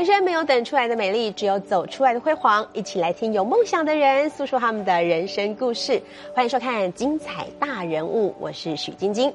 人生没有等出来的美丽，只有走出来的辉煌。一起来听有梦想的人诉说他们的人生故事。欢迎收看《精彩大人物》，我是许晶晶。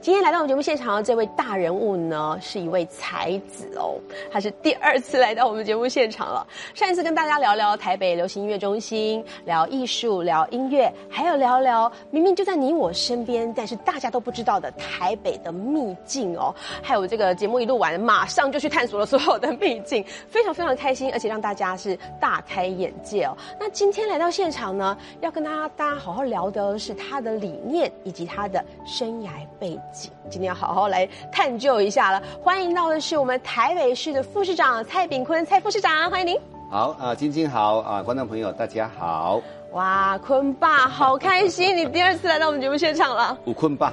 今天来到我们节目现场的这位大人物呢，是一位才子哦，他是第二次来到我们节目现场了。上一次跟大家聊聊台北流行音乐中心，聊艺术，聊音乐，还有聊聊明明就在你我身边，但是大家都不知道的台北的秘境哦。还有这个节目一录完，马上就去探索了所有的秘境，非常非常开心，而且让大家是大开眼界哦。那今天来到现场呢，要跟大家大家好好聊的是他的理念以及他的生涯背景。今天要好好来探究一下了。欢迎到的是我们台北市的副市长蔡炳坤，蔡副市长，欢迎您。好啊，晶晶好啊，观众朋友大家好。哇，坤爸，好开心，你第二次来到我们节目现场了。我坤爸。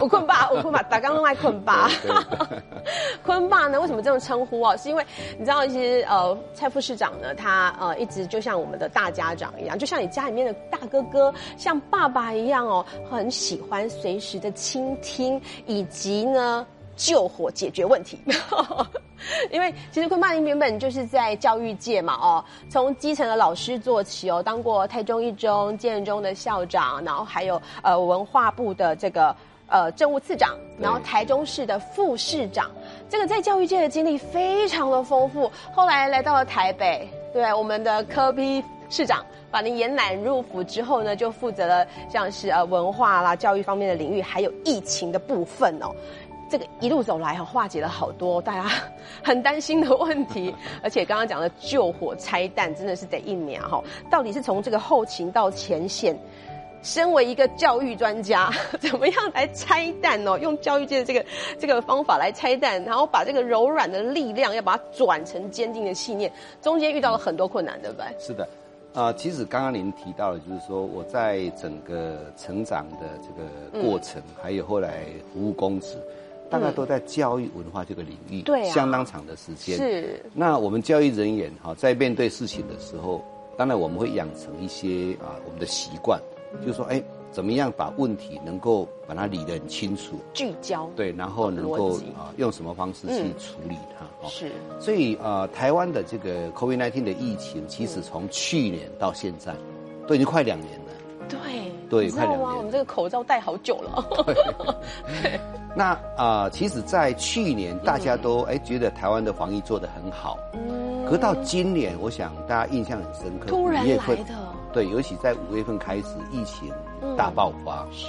我坤爸，我坤爸，打刚刚爱坤爸。坤爸呢？为什么这么称呼啊？是因为你知道，其实呃，蔡副市长呢，他呃一直就像我们的大家长一样，就像你家里面的大哥哥，像爸爸一样哦，很喜欢随时的倾听，以及呢救火解决问题。因为其实坤爸您原本就是在教育界嘛，哦，从基层的老师做起哦，当过台中一中、建中的校长，然后还有呃文化部的这个。呃，政务次长，然后台中市的副市长，这个在教育界的经历非常的丰富。后来来到了台北，对我们的科批市长把您延揽入府之后呢，就负责了像是呃文化啦、教育方面的领域，还有疫情的部分哦。这个一路走来哈，化解了好多大家 很担心的问题，而且刚刚讲的救火拆弹真的是得一秒哈。到底是从这个后勤到前线？身为一个教育专家，怎么样来拆弹哦？用教育界的这个这个方法来拆弹，然后把这个柔软的力量要把它转成坚定的信念，中间遇到了很多困难，对不对？是的，啊，其实刚刚您提到的，就是说我在整个成长的这个过程，还有后来服务公职，大概都在教育文化这个领域，对，相当长的时间。是。那我们教育人员哈，在面对事情的时候，当然我们会养成一些啊我们的习惯。就说哎，怎么样把问题能够把它理得很清楚，聚焦对，然后能够啊用什么方式去处理它？是。所以呃，台湾的这个 COVID-19 的疫情，其实从去年到现在，都已经快两年了。对。对，快两年。我们这个口罩戴好久了。对。那啊，其实，在去年大家都哎觉得台湾的防疫做得很好。嗯。可到今年，我想大家印象很深刻。突然来的。对，尤其在五月份开始疫情大爆发。是。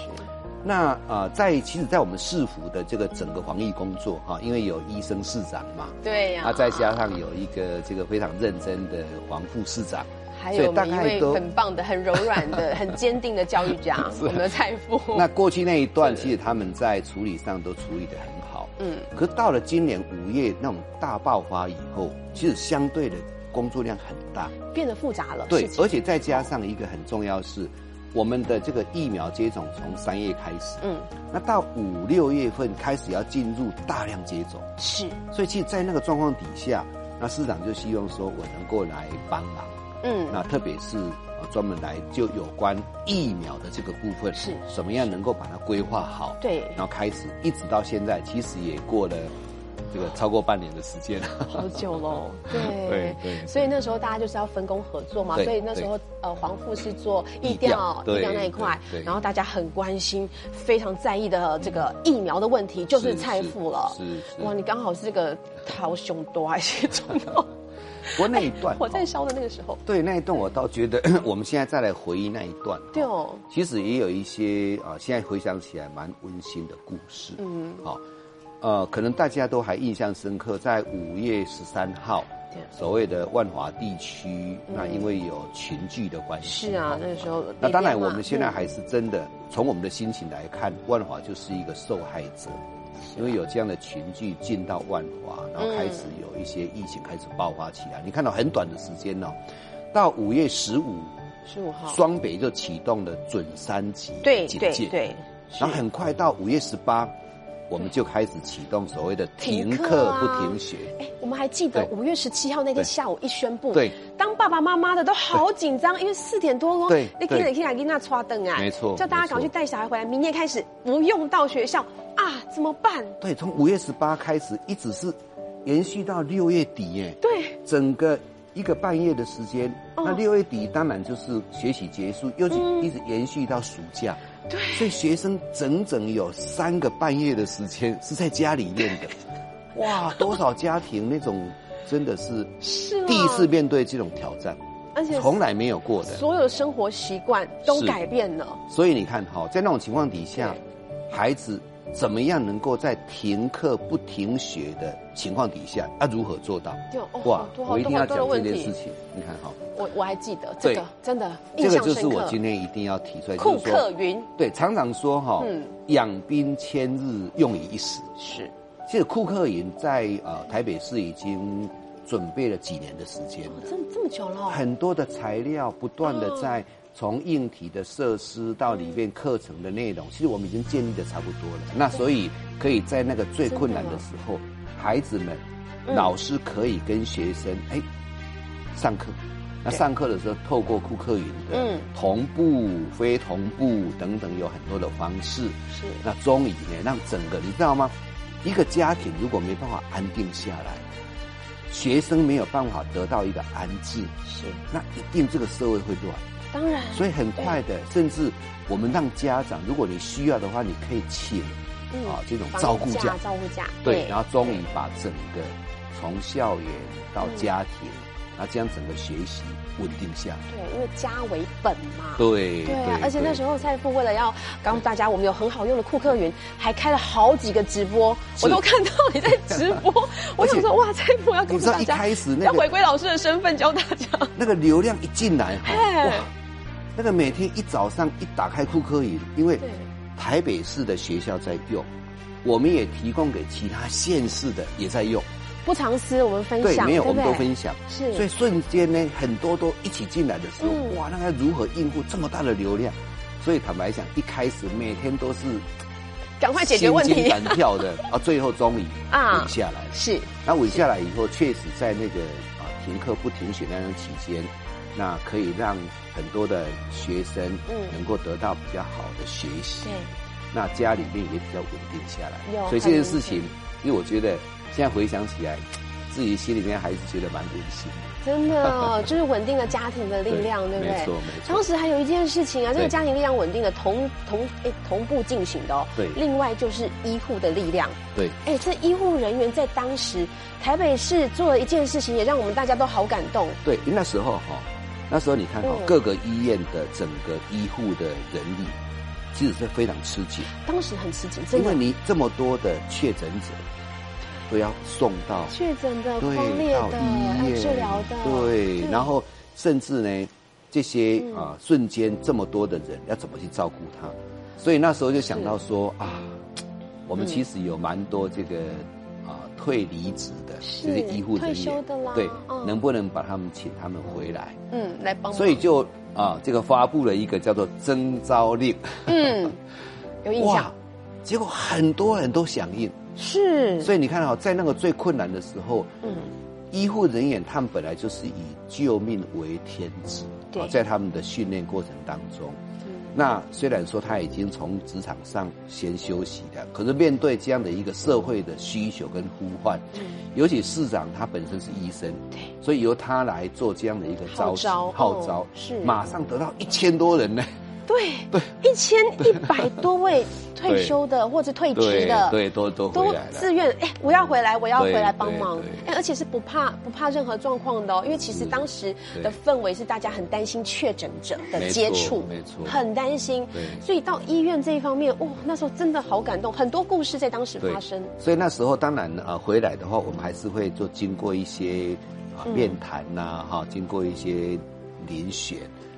那呃，在其实，在我们市府的这个整个防疫工作哈，因为有医生市长嘛，对呀，啊，再加上有一个这个非常认真的黄副市长，还有一位很棒的、很柔软的、很坚定的教育家，我们的财富。那过去那一段，其实他们在处理上都处理的很好。嗯。可到了今年五月那种大爆发以后，其实相对的。工作量很大，变得复杂了。对，而且再加上一个很重要是，我们的这个疫苗接种从三月开始，嗯，那到五六月份开始要进入大量接种，是。所以其实，在那个状况底下，那市长就希望说我能够来帮忙，嗯，那特别是专门来就有关疫苗的这个部分，是，怎么样能够把它规划好？对，然后开始一直到现在，其实也过了。这个超过半年的时间，好久喽。对对，所以那时候大家就是要分工合作嘛。所以那时候呃，黄富是做疫调疫调那一块，然后大家很关心、非常在意的这个疫苗的问题，就是蔡富了。是哇，你刚好是这个掏胸多还是 重要？不过那一段我在烧的那个时候，对那一段我倒觉得，我们现在再来回忆那一段，对哦，其实也有一些啊，现在回想起来蛮温馨的故事。嗯，好。呃，可能大家都还印象深刻，在五月十三号，所谓的万华地区，那因为有群聚的关系，是啊，那时候。那当然，我们现在还是真的从我们的心情来看，万华就是一个受害者，因为有这样的群聚进到万华，然后开始有一些疫情开始爆发起来。你看到很短的时间哦，到五月十五，十五号，双北就启动了准三级警戒，对，然后很快到五月十八。我们就开始启动所谓的停课不停学。哎，我们还记得五月十七号那天下午一宣布，对，当爸爸妈妈的都好紧张，因为四点多钟，对，你可以去哪给那刷灯啊？没错，叫大家赶快去带小孩回来，明天开始不用到学校啊？怎么办？对，从五月十八开始，一直是延续到六月底耶，对，整个一个半月的时间。哦那六月底当然就是学习结束，又是嗯一直延续到暑假，对，所以学生整整有三个半月的时间是在家里面的。哇，多少家庭那种真的是是啊第一次面对这种挑战，而且从来没有过的。所有的生活习惯都改变了。所以你看哈，在那种情况底下，孩子怎么样能够在停课不停学的情况底下，啊，如何做到？哇我一定要讲这件事。情。你看哈，我我还记得这对个，真的这个就是我。今天一定要提出来，库克云。对，常常说哈嗯，养兵千日，用于一时。是。其实库克云在呃台北市已经准备了几年的时间了，这这么久了哦，很多的材料不断的在从硬体的设施到里面课程的内容，其实我们已经建立的差不多了。那所以可以在那个最困难的时候，孩子们、嗯。老师可以跟学生哎上课。那上课的时候，透过库克云的嗯。同步、非同步等等，有很多的方式。是。那终于呢，让整个你知道吗？一个家庭如果没办法安定下来，学生没有办法得到一个安置，是，那一定这个社会会乱。当然，所以很快的，甚至我们让家长，如果你需要的话，你可以请嗯啊这种照顾假，照顾假，对，然后终于把整个从校园到家庭，然后将整个学习稳定下来。对，因为家为本嘛。对对啊，而且那时候候蔡父为了要告诉大家我们有很好用的库克云，还开了好几个直播，我都看到你在直播。我想说，哇，蔡父要告你知道一诉大家，开始那要回归老师的身份教大家。那个流量一进来哈，嘿哇，那个每天一早上一打开库克云，因为台北市的学校在用，我们也提供给其他县市的也在用。不藏私，我们分享对，没有，我们都分享。是所以瞬间呢，很多都一起进来的时候，嗯哇，那该如何应付这么大的流量？所以坦白讲，一开始每天都是赶快解决问题心惊胆跳的，啊，最后终于啊稳下来了。是那稳下来以后，确实在那个啊停课不停学那段期间，那可以让很多的学生嗯能够得到比较好的学习。对，那家里面也比较稳定下来。有所以这件事情，因为我觉得现在回想起来，自己心里面还是觉得蛮温馨的。真的 就是稳定了家庭的力量，对不对？没错没错当时还有一件事情啊，这个家庭力量稳定的同同诶同步进行的哦。对另外就是医护的力量，对，哎，这医护人员在当时台北市做了一件事情，也让我们大家都好感动。对，因为那时候哈、那时候你看哈、嗯各个医院的整个医护的人力，其实是非常吃紧，当时很吃紧，真的因为你这么多的确诊者都要送到确诊的、对要治疗的，对，然后甚至呢，这些嗯啊、瞬间这么多的人要怎么去照顾他？所以那时候就想到说啊，我们嗯其实有蛮多这个啊、退离职的是这些医护人员，对，嗯能不能把他们请他们回来？嗯，来帮忙。所以就啊，这个发布了一个叫做征召令，嗯，有印象，结果很多人都响应。是，所以你看啊、在那个最困难的时候，嗯，医护人员他们本来就是以救命为天职，在他们的训练过程当中，那虽然说他已经从职场上先休息了，可是面对这样的一个社会的需求跟呼唤，尤其市长他本身是医生，对。所以由他来做这样的一个召集号召号召哦，是。马上得到一千多人呢，对对，一千一百多位 退休的或者退职的，对，都都都，自愿哎，我要回来，我要回来对帮忙。哎，而且是不怕不怕任何状况的哦，因为其实是当时的氛围是大家很担心确诊者的接触，没错。很担心，所以到医院这一方面，哇，那时候真的好感动，很多故事在当时对。发生，所以那时候当然呃回来的话，我们还是会做经过一些面谈呐、哈、经过一些遴选。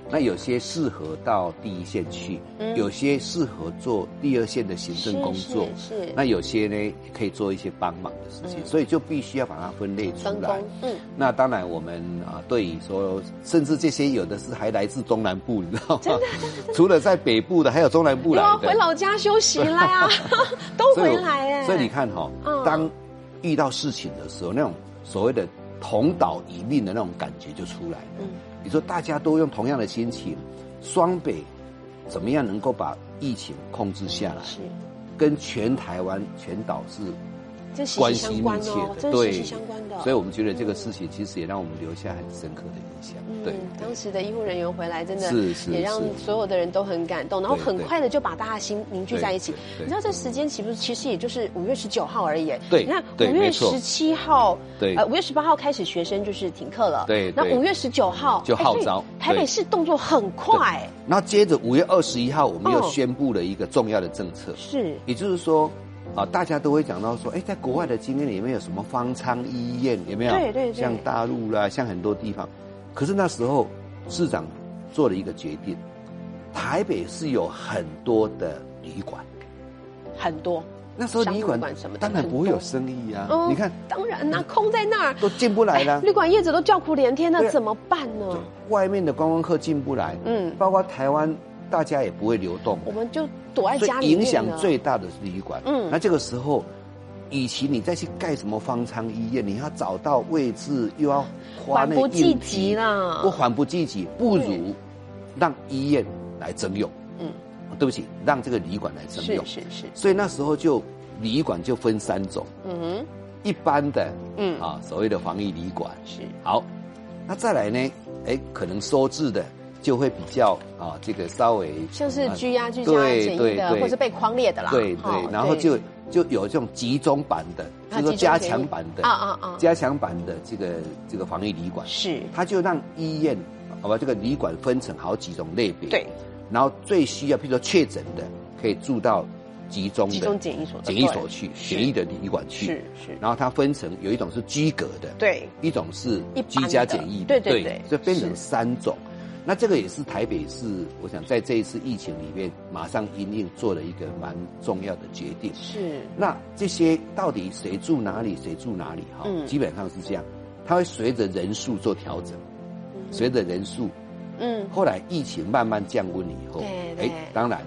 那有些适合到第一线去，嗯。有些适合做第二线的行政工作，是那有些呢可以做一些帮忙的事情，嗯。所以就必须要把它分类出来。嗯，那当然，我们啊，对于说，甚至这些有的是还来自中南部，你知道吗？除了在北部的，还有中南部来的。要回老家休息了呀，都回来哎，所以你看哈、嗯。当遇到事情的时候，那种所谓的同岛一命的那种感觉就出来了。嗯你说大家都用同样的心情，双北怎么样能够把疫情控制下来？是跟全台湾全岛是关系密相关切的，哦真的息息相关的。所以我们觉得这个事情其实也让我们留下很深刻的印象。对。嗯，，当时的医护人员回来，真的是是也让所有的人都很感动，然后对对。很快的就把大家心凝聚在一起对。对你知道这时间岂不是其实也就是五月十九号而已？对你看五月十七号，对。呃，五月十八号开始学生就是停课了，对对。那五月十九号就号召台北市动作很快，然后接着五月二十一号，我们又哦宣布了一个重要的政策，是。也就是说，啊，大家都会讲到说，哎，在国外的经验里面有什么方舱医院有没有？对对对。像大陆啦，像很多地方，可是那时候市长做了一个决定，台北是有很多的旅馆，很多。那时候旅馆什么当然不会有生意啊，嗯你看。当然啦，空在那儿，都进不来了哎。旅馆业者都叫苦连天，那怎么办呢？外面的观光客进不来，嗯。包括台湾，大家也不会流动，我们就躲在所家里面以影响最大的是旅馆。嗯那这个时候，与其你再去盖什么方舱医院，你要找到位置，又要花那个缓不济急啦不缓不济急，不如让医院来征用。嗯，对不起，让这个旅馆来征是用。是是，所以那时候就旅馆就分三种，嗯哼，一般的，嗯啊，所谓的防疫旅馆。是好，那再来呢？哎，可能收治的就会比较啊，这个稍微像是啊居家居家对检疫的，对对。或是被框列的啦。对对，然后就就有这种集中版的，啊就是说加强版的啊啊啊。加强版的这个这个防疫旅馆，是，它就让医院好吧，这个旅馆分成好几种类别，对，然后最需要，譬如说确诊的，可以住到集中的集中检疫所的检疫所去，是检疫的旅馆去，是是，然后它分成有一种是居隔的，对，一种是居家检疫的，对对对所以变成三种。那这个也是台北市，我想在这一次疫情里面，马上因应做了一个蛮重要的决定。是，那这些到底谁住哪里，谁住哪里？哈、嗯基本上是这样，它会随着人数做调整，随着人数。嗯，后来疫情慢慢降温以后，对对当然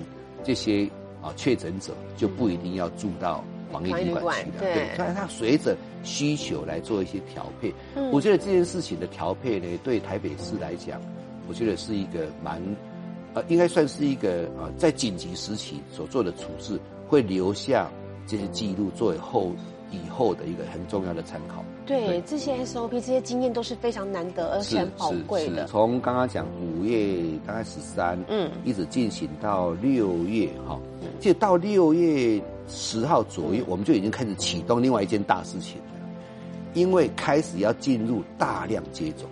这些啊确诊者就不一定要住到防疫旅馆去了，对所以它随着需求来做一些调配。嗯我觉得这件事情的调配呢，对台北市来讲，我觉得是一个蛮，呃，应该算是一个呃，在紧急时期所做的处置，会留下这些记录作为后以后的一个很重要的参考。对，对这些 SOP 这些经验都是非常难得而且很宝贵的。从刚刚讲五月大概十三，嗯一直进行到六月哈，其实到六月十号左右，我们就已经开始启动另外一件大事情了，因为开始要进入大量接种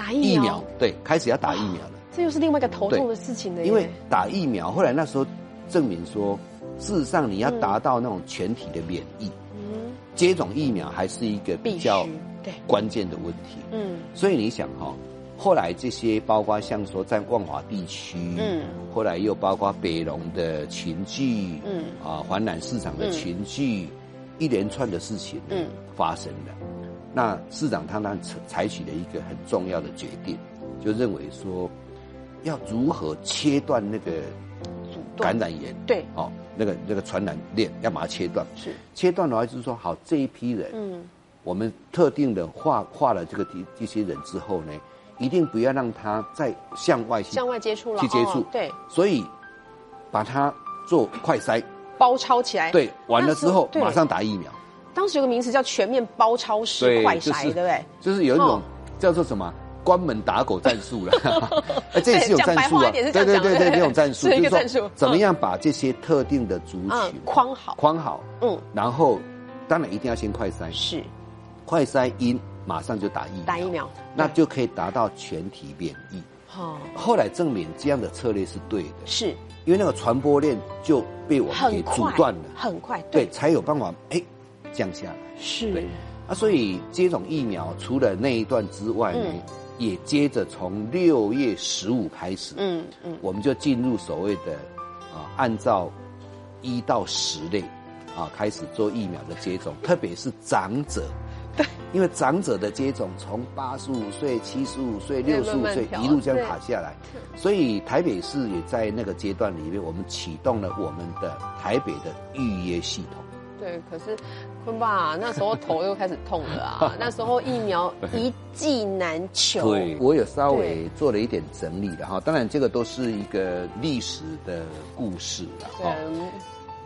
打疫苗，对，开始要打疫苗了。这又是另外一个头痛的事情了耶。因为打疫苗，后来那时候证明说，事实上你要达到那种全体的免疫，嗯，接种疫苗还是一个比较对，关键的问题。嗯所以你想哈、后来这些包括像说在万华地区，嗯，后来又包括北龙的群聚，嗯啊，环南市场的群聚，一连串的事情，嗯发生了。那市长他当然采采取了一个很重要的决定，就认为说，要如何切断那个感染源，对。哦，那个那个传染链要把它切断。是，切断的话，就是说，好这一批人，嗯。我们特定的划划了这个这这些人之后呢，一定不要让他再向外去向外接触了，去接触。哦对，所以把它做快筛，包抄起来。对，完了之后马上打疫苗，当时有个名词叫全面包抄式快筛，就是对不对？就是有一种哦。叫做什么？关门打狗战术了，哎，这也是有战术啊，对对对对，这种战术 就是说怎么样把这些特定的族嗯群，框好，框好，嗯，然后当然一定要先快筛，是。快筛阴马上就打疫苗，打疫苗，那就可以达到全体免疫。哦，后来证明这样的策略是对的，是。因为那个传播链就被我们给，阻断了，很快，对，才有办法哎降下来。是。对。啊，所以接种疫苗除了那一段之外呢，嗯。也接着从六月十五开始，嗯嗯，我们就进入所谓的啊，按照一到十类啊开始做疫苗的接种，特别是长者。对，因为长者的接种从八十五岁、七十五岁、六十五岁一路这样对爬下来，所以台北市也在那个阶段里面，我们启动了我们的台北的预约系统。对，可是坤爸那时候头又开始痛了啊，那时候疫苗一剂难求，对，我有稍微做了一点整理的哈，当然这个都是一个历史的故事了对。哈。，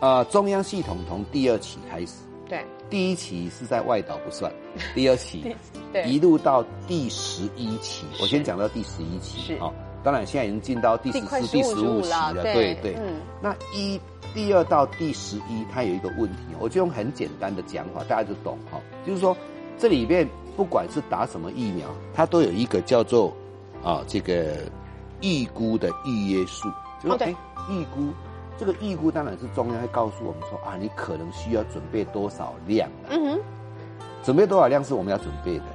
呃，中央系统从第二期开始，对，第一期是在外岛不算，第二期对。一路到第十一期，我先讲到第十一期是。哦。当然现在已经进到第十四、第十五15期了了，对对。对。嗯。那一第二到第十一，它有一个问题，我就用很简单的讲法，大家就懂哈、就是说这里面不管是打什么疫苗，它都有一个叫做啊这个预估的预约数，就是哦对。哎预估。这个预估当然是中央会告诉我们说啊，你可能需要准备多少量啊。嗯哼，准备多少量是我们要准备的，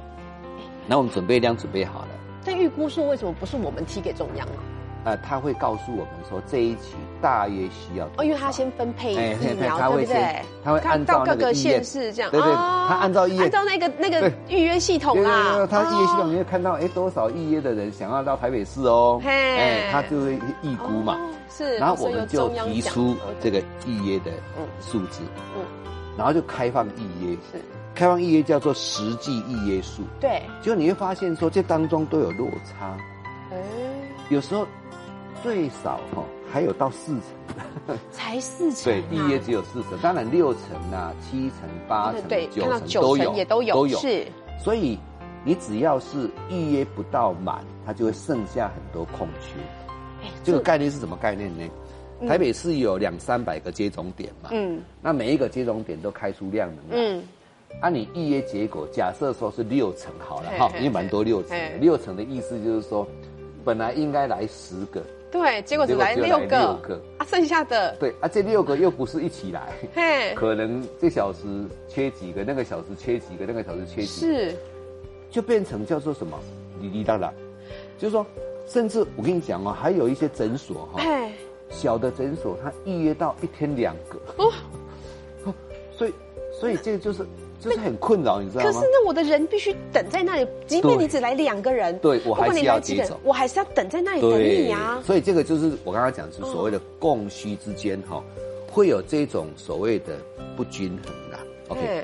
那我们准备量准备好了，但预估数为什么不是我们提给中央啊？呃，他会告诉我们说这一期大约需要哦，因为他先分配哎疫苗，他会对不对先？他会按照到各个县市这样，对对哦他按照按照那个那个对。预约系统啦，，他预约系统哦你会看到，哎，多少预约的人想要到台北市哦，嘿。哎，他就会预估嘛，哦是，然后我们就提出这个预约的嗯。数字，嗯。然后就开放预约，是，开放预约叫做实际预约数，对，就你会发现说这当中都有落差，哎，有时候最少哈还有到四层。才四成对啊，，预约只有四层，当然六层啊、七层、八层、对，九层都有，也都有，都有。是，所以你只要是预约不到满，它就会剩下很多空缺。哎这个概念是什么概念呢？嗯台北市有两三百个接种点嘛，嗯那每一个接种点都开出量能来。嗯，按、你预约结果，假设说是六成好了哈，嘿嘿因为蛮多六成的。六成的意思就是说，本来应该来十个，对，结果只来来六个。六个。啊，剩下的，对啊，这六个又不是一起来。嘿，可能这小时缺几个，那个小时缺几个，那个小时缺几个，是，就变成叫做什么？理理当当，就是说，甚至我跟你讲哦，还有一些诊所哈、哎，小的诊所，他预约到一天两个，哦，哦所以，所以这个就是就是很困扰，你知道吗？可是那我的人必须等在那里，即便你只来两个人，对我还是要你来几个人接种我还是要等在那里等你啊。所以这个就是我刚刚讲，是所谓的供需之间哈、会有这种所谓的不均衡啦。OK，哎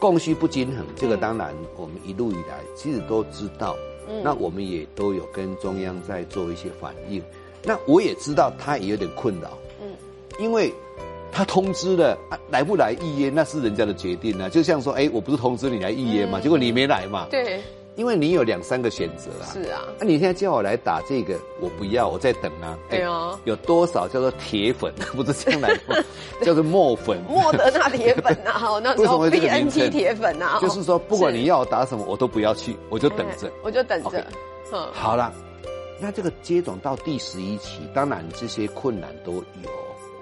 供需不均衡，这个当然我们一路以来其实都知道，嗯那我们也都有跟中央在做一些反应。那我也知道他也有点困扰，嗯因为他通知了、啊、来不来预约那是人家的决定啊。就像说，哎，我不是通知你来预约嘛，嗯。结果你没来嘛，对，因为你有两三个选择啊。是啊，那、你现在叫我来打这个，我不要，我在等啊。哎呦。有多少叫做铁粉，不是这样来说，叫做墨粉。莫德纳铁粉啊，哦那时候为什么会这 B 个名 N 称 T 铁粉啊，就是说，不管你要我打什么，我都不要去，我就等着。哎。我就等着，嗯，好了，那这个接种到第十一期，当然这些困难都有，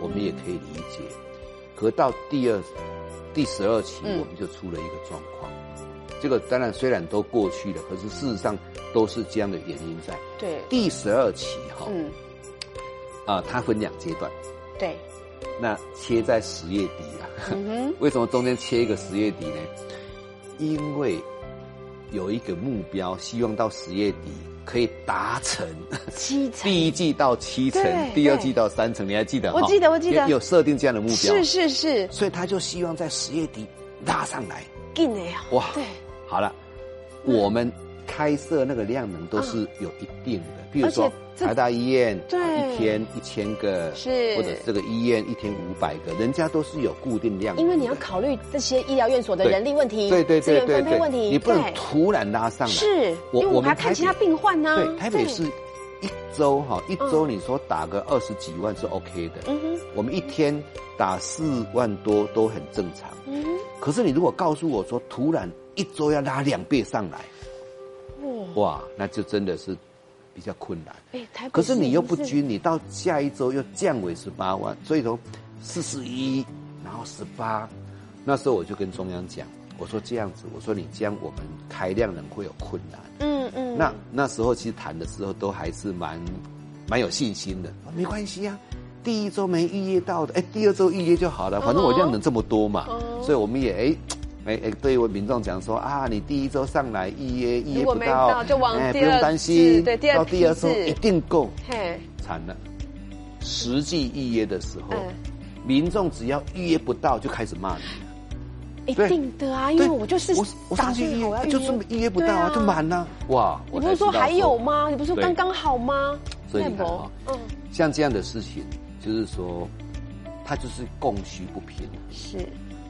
我们也可以理解。可到第二、第十二期，嗯我们就出了一个状况。这个当然虽然都过去了，可是事实上都是这样的原因在。对，第十二期哈，嗯，啊、它分两阶段，对，那切在十月底啊。嗯，为什么中间切一个十月底呢？因为有一个目标，希望到十月底可以达成。七成，第一季到七成，第二季到三成，你还记得？我记得我记得。有有设定这样的目标，是是是，所以他就希望在十月底拉上来。进的呀，哇，对，好了，我们开设那个量能都是有一定的，比如说台大医院对。啊一天一千个，是。或者这个医院一天五百个，人家都是有固定量，因为你要考虑这些医疗院所的人力问题，对对对对对。分配问题，你不能突然拉上来。是，我因为我们还看其他病患呢，对，台北市一周哈，一周嗯。你说打个二十几万是 OK 的，嗯哼，我们一天打四万多都很正常。嗯哼，可是你如果告诉我说突然一周要拉两倍上来，哇，那就真的是比较困难。可是你又不均，你到下一周又降为十八万，所以从四十一，然后十八，那时候我就跟中央讲，我说这样子，我说你这样我们开量能会有困难。嗯嗯，那那时候其实谈的时候都还是蛮蛮有信心的，没关系啊，第一周没预约到的，哎，第二周预约就好了，反正我量能这么多嘛，哦所以我们也哎。哎哎，对我民众讲说啊，你第一周上来预约预约不到，到就往哎，第二不用担心，对第二到第二周一定够，嘿，惨了。实际预约的时候，嗯民众只要预约不到就开始骂你。一定的啊，因为我就是我我打上去预约，算好我要就是预约不到对啊，就满了。哇，你不是说还有吗？你不是说刚刚好吗？所以你看不哈，嗯，像这样的事情，就是说，它就是供需不平。是，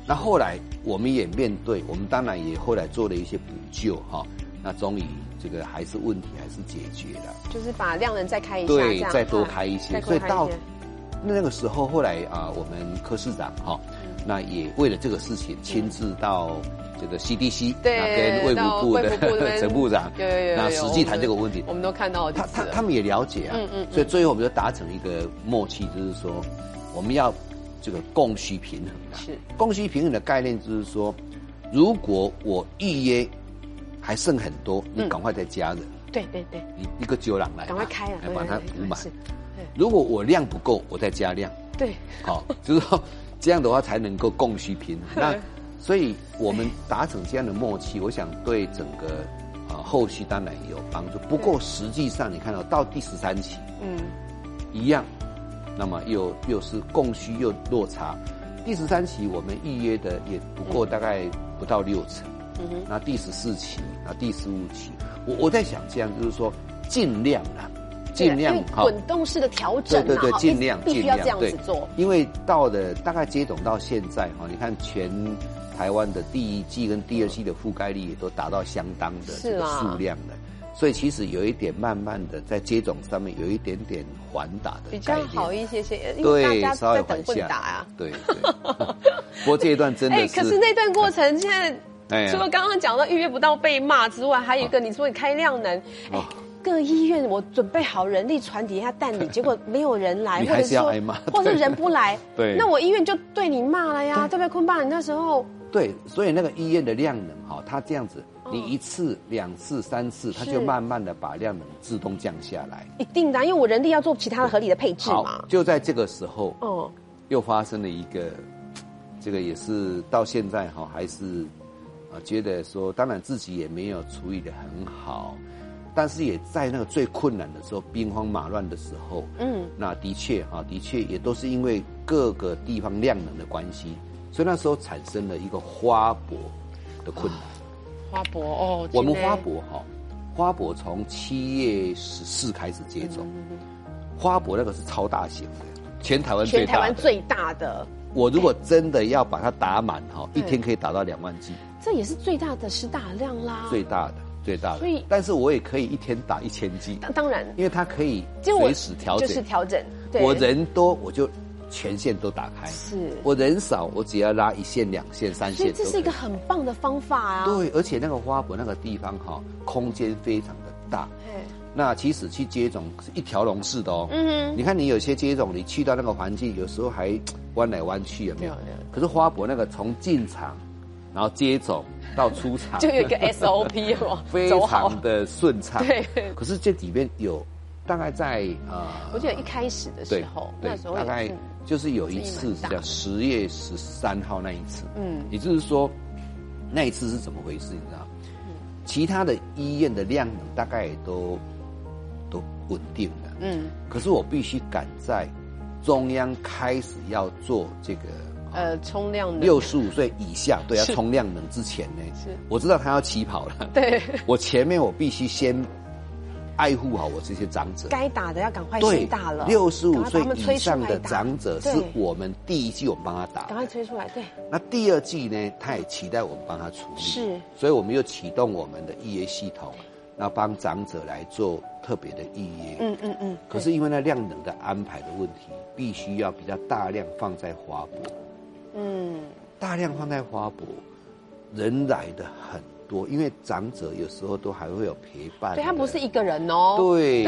那后来我们也面对，我们当然也后来做了一些补救哈。那终于这个还是问题还是解决了，就是把量能再开一下，对，再多开一些。所以到那个时候，后来啊，我们科市长哈，那也为了这个事情亲自到这个 CDC，对，跟卫福部的 陈部长，有有有，那实际谈这个问题，我们都看到他他他们也了解啊，嗯嗯，所以最后我们就达成一个默契，就是说我们要这个供需平衡的，是供需平衡的概念，就是说如果我预约。还剩很多，你赶快再加人。对对对，一一个酒廊来，赶快开啊，来把它补满。如果我量不够，我再加量。对，好，就是说 这样的话才能够供需平衡。那所以我们达成这样的默契，我想对整个啊后续当然也有帮助。不过实际上你看到到第十三期，嗯，一样，那么又又是供需又落差。第十三期我们预约的也不过大概不到六成。嗯那第十四期，那第十五期，我我在想这样，就是说尽量啊，尽量滚动式的调整，对对对，尽量必须要这样子做。因为到的大概接种到现在哈，你看全台湾的第一季跟第二季的覆盖率也都达到相当的这个数量了，所以其实有一点慢慢的在接种上面有一点点缓打的比较好一些些，对，稍微缓下打啊，对。不过这一段真的是，可是那段过程现在。除了刚刚讲到预约不到被骂之外，还有一个你说你开量能，哎，各医院我准备好人力传递一下带你，结果没有人来，或者说，或者人不来，对，那我医院就对你骂了呀，对。不对？坤爸，你那时候？对，所以那个医院的量能哈，他这样子，你一次、两次、三次，它就慢慢的把量能自动降下来，一定的，因为我人力要做其他的合理的配置嘛。就在这个时候，哦，又发生了一个，这个也是到现在哈，还是。觉得说，当然自己也没有处理的很好，但是也在那个最困难的时候、兵荒马乱的时候，嗯，那的确啊，的确也都是因为各个地方量能的关系，所以那时候产生了一个花博的困难。花博哦，我们花博哈，花博从七月十四开始接种，花博那个是超大型的，全台湾全台湾最大的。我如果真的要把它打满哈，一天可以打到两万剂。这也是最大的施打量啦。最大的，最大的。所以，但是我也可以一天打一千剂。当然，因为它可以随时调整。就是调整。我人多，我就全线都打开。是。我人少，我只要拉一线、两线、三线。这是一个很棒的方法啊。对，而且那个花博那个地方哈，空间非常的大。那其实去接种是一条龙式的哦。嗯哼。你看，你有些接种，你去到那个环境，有时候还弯来弯去，有没有？可是花博那个从进场，然后接种到出场，就有一个 SOP 哦，非常的顺畅。对。可是这里面有大概在呃，我记得一开始的时候，那时候大概就是有一次是叫十月十三号那一次。嗯。也就是说，那一次是怎么回事？你知道？嗯。其他的医院的量能大概都都。稳定的，嗯，可是我必须赶在中央开始要做这个呃冲量能六十五岁以下对要冲量能之前呢，是我知道他要起跑了，对，我前面我必须先爱护好我这些长者，该打的要赶快先打了，六十五岁以上的长者是我们第一季我们帮他打，赶快催出来，对，那第二季呢，他也期待我们帮他处理，是，所以我们又启动我们的预约系统。那帮长者来做特别的预约，嗯嗯嗯。可是因为那量能的安排的问题，必须要比较大量放在花博，嗯，大量放在花博，人来的很多，因为长者有时候都还会有陪伴，对他不是一个人哦，对，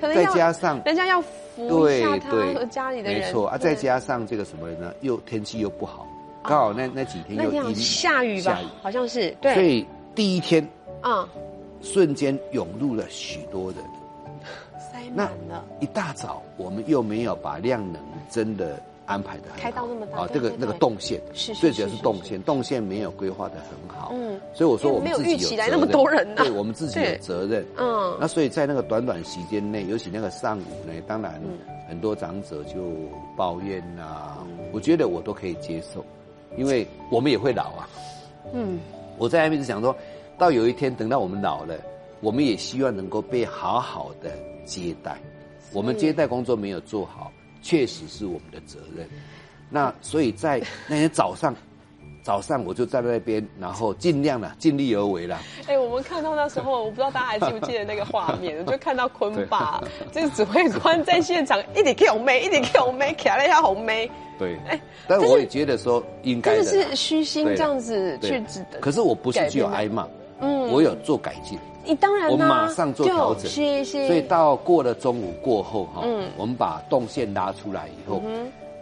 可能再加上人家要扶一下他和家里的人，没错啊，再加上这个什么呢？又天气又不好，刚好那那几天又下雨吧，好像是，对，所以第一天啊。瞬间涌入了许多人，塞满了。一大早，我们又没有把量能真的安排的开到那么大啊，这个那个动线，是最主要是动线，动线没有规划的很好。嗯，所以我说我们自己有起来那么多人呢，对我们自己有责任。嗯，那所以在那个短短时间内，尤其那个上午呢，当然很多长者就抱怨呐，我觉得我都可以接受，因为我们也会老啊。嗯，我在那边是想说。到有一天，等到我们老了，我们也希望能够被好好的接待。我们接待工作没有做好，确实是我们的责任。那所以在那天早上，早上我就在那边，然后尽量了，尽力而为了。哎，我们看到那时候，我不知道大家还记不记得那个画面，就看到坤爸这个指挥官在现场一点 Q 妹，一点 Q 妹，卡了一下红妹。对，哎，但我也觉得说应该的，是虚心这样子去指的。可是我不是只有挨骂，嗯，我有做改进。你当然，我马上做调整。是是。所以到过了中午过后哈，嗯，我们把动线拉出来以后，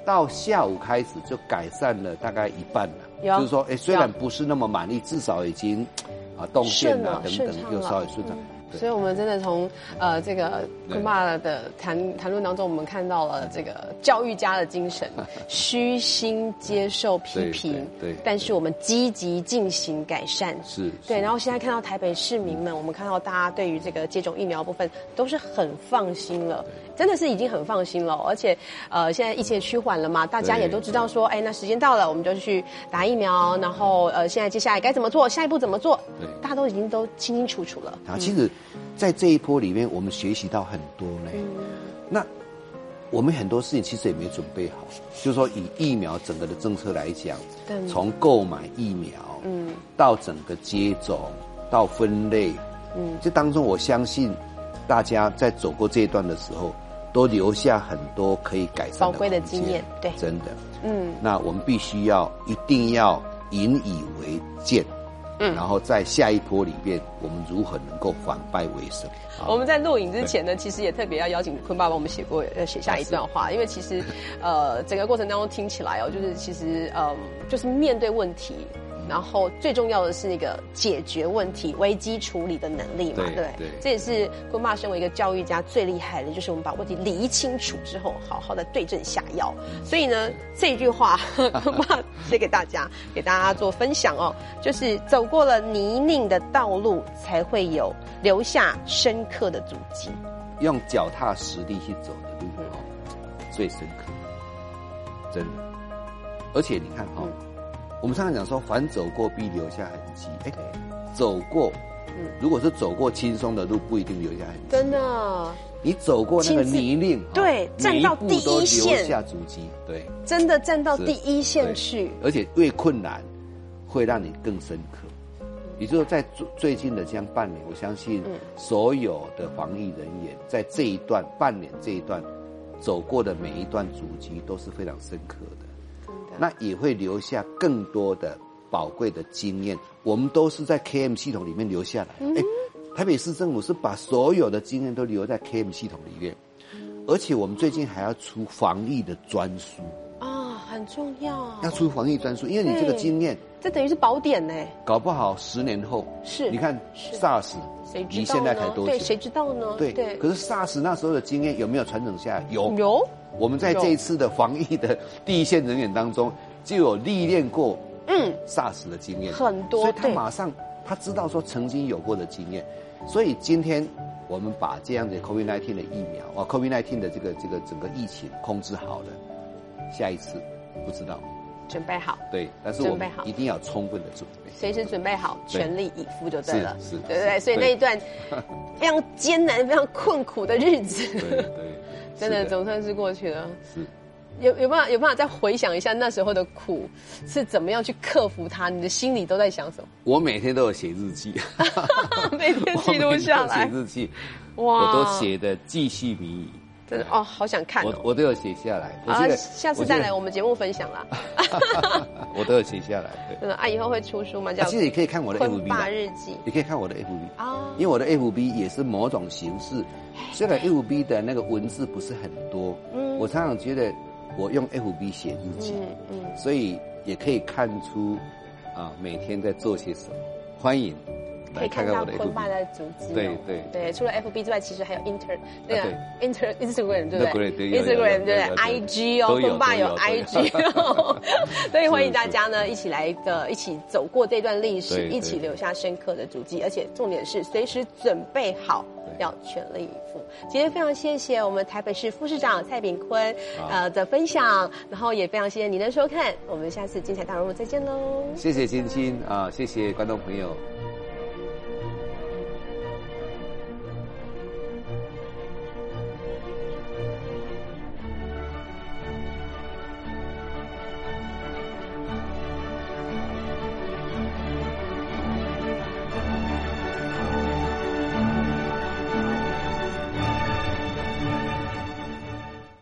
到下午开始就改善了大概一半了。就是说，哎，虽然不是那么满意，至少已经啊动线啊等等又稍微顺畅。所以，我们真的从呃这个坤爸的谈谈论当中，我们看到了这个教育家的精神，虚心接受批评，对，但是我们积极进行改善，是，对。然后现在看到台北市民们，我们看到大家对于这个接种疫苗部分都是很放心了，真的是已经很放心了。而且，呃，现在疫情趋缓了嘛，大家也都知道说，哎，那时间到了，我们就去打疫苗。然后，呃，现在接下来该怎么做？下一步怎么做？对，大家都已经都清清楚楚了。啊，其实。在这一波里面，我们学习到很多呢。那我们很多事情其实也没准备好，就是说以疫苗整个的政策来讲，从购买疫苗，嗯，到整个接种，到分类，嗯，这当中我相信大家在走过这一段的时候，都留下很多可以改善宝贵的经验，对，真的，嗯，那我们必须要一定要引以为鉴。嗯，然后在下一波里边，我们如何能够反败为胜？我们在录影之前呢，其实也特别要邀请坤爸帮我们写过，呃，写下一段话，因为其实，呃，整个过程当中听起来哦，就是其实，嗯，就是面对问题。然后最重要的是那个解决问题、危机处理的能力嘛，对对？这也是坤爸身为一个教育家最厉害的，就是我们把问题理清楚之后，好好的对症下药。所以呢，这句话 坤爸写给大家，给大家做分享哦，就是走过了泥泞的道路，才会有留下深刻的足迹。用脚踏实地去走的路哦，最深刻，真的。而且你看哈。我们常常讲说，凡走过必留下痕迹。哎，走过，嗯，如果是走过轻松的路，不一定留下痕迹。真的，你走过那个泥泞，对，站到第一线，留下足迹，对，真的站到第一线去。而且越困难，会让你更深刻。也就是在最最近的这样半年，我相信所有的防疫人员在这一段半年这一段走过的每一段足迹都是非常深刻的。那也会留下更多的宝贵的经验，我们都是在 KM 系统里面留下来。哎，台北市政府是把所有的经验都留在 KM 系统里面，而且我们最近还要出防疫的专书啊，很重要。要出防疫专书，因为你这个经验，这等于是宝典呢。搞不好十年后，是你看 SARS，谁离现在才多久？对，谁知道呢？对对。可是 SARS 那时候的经验有没有传承下来？有有。我们在这一次的防疫的第一线人员当中，就有历练过嗯。SARS 的经验。很多，所以他马上他知道说曾经有过的经验，所以今天我们把这样的 COVID-19 的疫苗啊，COVID-19 的这个这个整个疫情控制好了，下一次不知道。准备好。对，但是我们一定要充分的准备，随时准备好，全力以赴就对了，是，对对对，所以那一段非常艰难、非常困苦的日子，对对。真的总算是过去了。是，有有办法有办法再回想一下那时候的苦是怎么样去克服它？你的心里都在想什么？我每天都有写日记，每天记录下来。写日记，哇，我都写的记叙迷语。真的哦，好想看。我我都有写下来。啊，下次再来我们节目分享啦。我都有写下来。真的啊，以后会出书吗？叫其实你可以看我的 FB 日记，你可以看我的 FB 啊，因为我的 FB 也是某种形式。虽然 FB 的那个文字不是很多，嗯，我常常觉得我用 FB 写日记，嗯嗯，所以也可以看出啊每天在做些什么。欢迎。可以看到坤爸的足迹。对对对，除了 FB 之外，其实还有 Inter 那个 Inter Instagram 对不对？Instagram 对不对？IG 哦，坤爸有 IG，所以欢迎大家呢一起来的，一起走过这段历史，一起留下深刻的足迹，而且重点是随时准备好要全力以赴。今天非常谢谢我们台北市副市长蔡炳坤呃的分享，然后也非常谢谢您的收看，我们下次精彩大人物再见喽！谢谢晶晶啊，谢谢观众朋友。